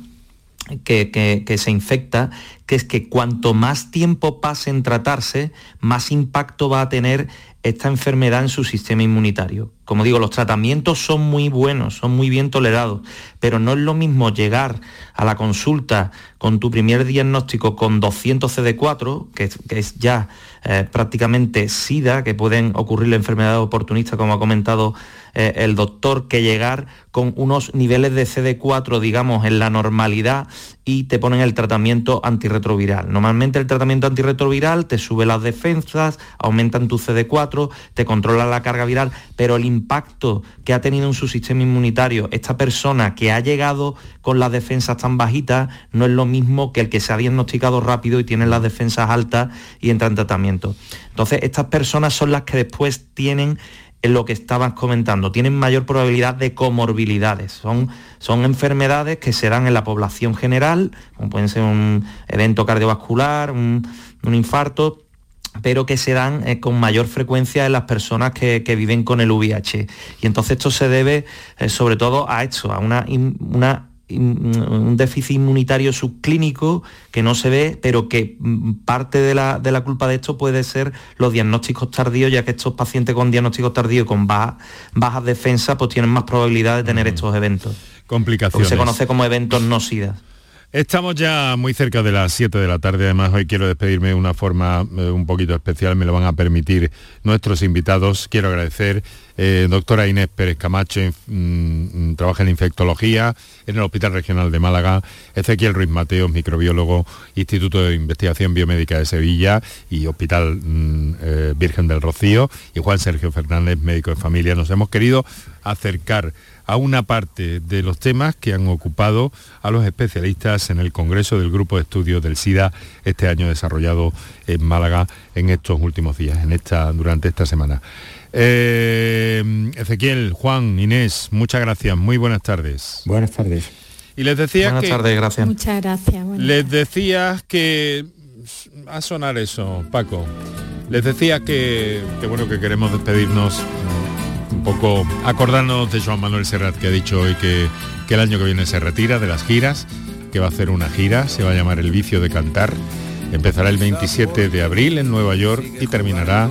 que, se infecta, que es que cuanto más tiempo pase en tratarse, más impacto va a tener esta enfermedad en su sistema inmunitario. Como digo, los tratamientos son muy buenos, son muy bien tolerados, pero no es lo mismo llegar a la consulta con tu primer diagnóstico con 200 CD4, que, es ya eh, prácticamente SIDA, que pueden ocurrir la enfermedad oportunista, como ha comentado eh, el doctor que llegar con unos niveles de CD4, digamos, en la normalidad y te ponen el tratamiento antirretroviral. Normalmente el tratamiento antirretroviral te sube las defensas, aumentan tu CD4, te controla la carga viral, pero el impacto que ha tenido en su sistema inmunitario esta persona que ha llegado con las defensas tan bajitas no es lo mismo que el que se ha diagnosticado rápido y tiene las defensas altas y entra en tratamiento. Entonces, estas personas son las que después tienen en lo que estabas comentando, tienen mayor probabilidad de comorbilidades. Son, son enfermedades que se dan en la población general, como pueden ser un evento cardiovascular, un, infarto, pero que se dan eh, con mayor frecuencia en las personas que, viven con el VIH. Y entonces esto se debe eh, sobre todo a esto, a una, una un déficit inmunitario subclínico que no se ve, pero que mm, parte de la, de la, culpa de esto puede ser los diagnósticos tardíos, ya que estos pacientes con diagnósticos tardíos con bajas bajas defensas pues tienen más probabilidad de tener estos eventos. Complicaciones. se conoce como eventos no SIDA. Estamos ya muy cerca de las 7 de la tarde, además hoy quiero despedirme de una forma eh, un poquito especial, me lo van a permitir nuestros invitados. Quiero agradecer, eh, doctora Inés Pérez Camacho, mm, mm, trabaja en infectología en el Hospital Regional de Málaga, Ezequiel Ruiz Mateos, microbiólogo, Instituto de Investigación Biomédica de Sevilla y Hospital mm, eh, Virgen del Rocío, y Juan Sergio Fernández, médico de familia. Nos hemos querido acercar a una parte de los temas que han ocupado a los especialistas en el Congreso del Grupo de Estudios del SIDA este año desarrollado en Málaga en estos últimos días, en esta, durante esta semana. Eh, Ezequiel, Juan, Inés, muchas gracias, muy buenas tardes. Buenas tardes. Y les decía buenas tardes, gracias. Muchas gracias. Les decía que a sonar eso, Paco. Les decía que, que bueno que queremos despedirnos poco acordarnos de Joan Manuel Serrat que ha dicho hoy que, el año que viene se retira de las giras, que va a hacer una gira, se va a llamar El vicio de cantar. Empezará el 27 de abril en Nueva York y terminará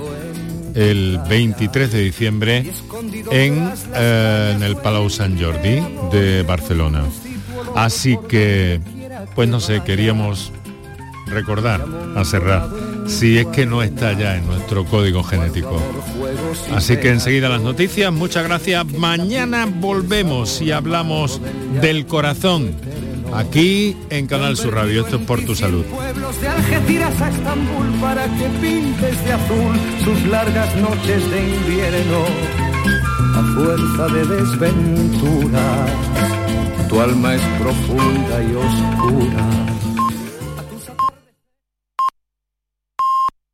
el 23 de diciembre en, eh, en el Palau Sant Jordi de Barcelona. Así que, pues no sé, queríamos recordar a Serrat, si es que no está ya en nuestro código genético. Así que enseguida las noticias, muchas gracias. Mañana volvemos y hablamos del corazón. Aquí en Canal Sur Radio, esto es por tu salud. Pueblos de Algeciras a Estambul para que pintes de azul sus largas noches de invierno a fuerza de desventura. Tu alma es profunda y oscura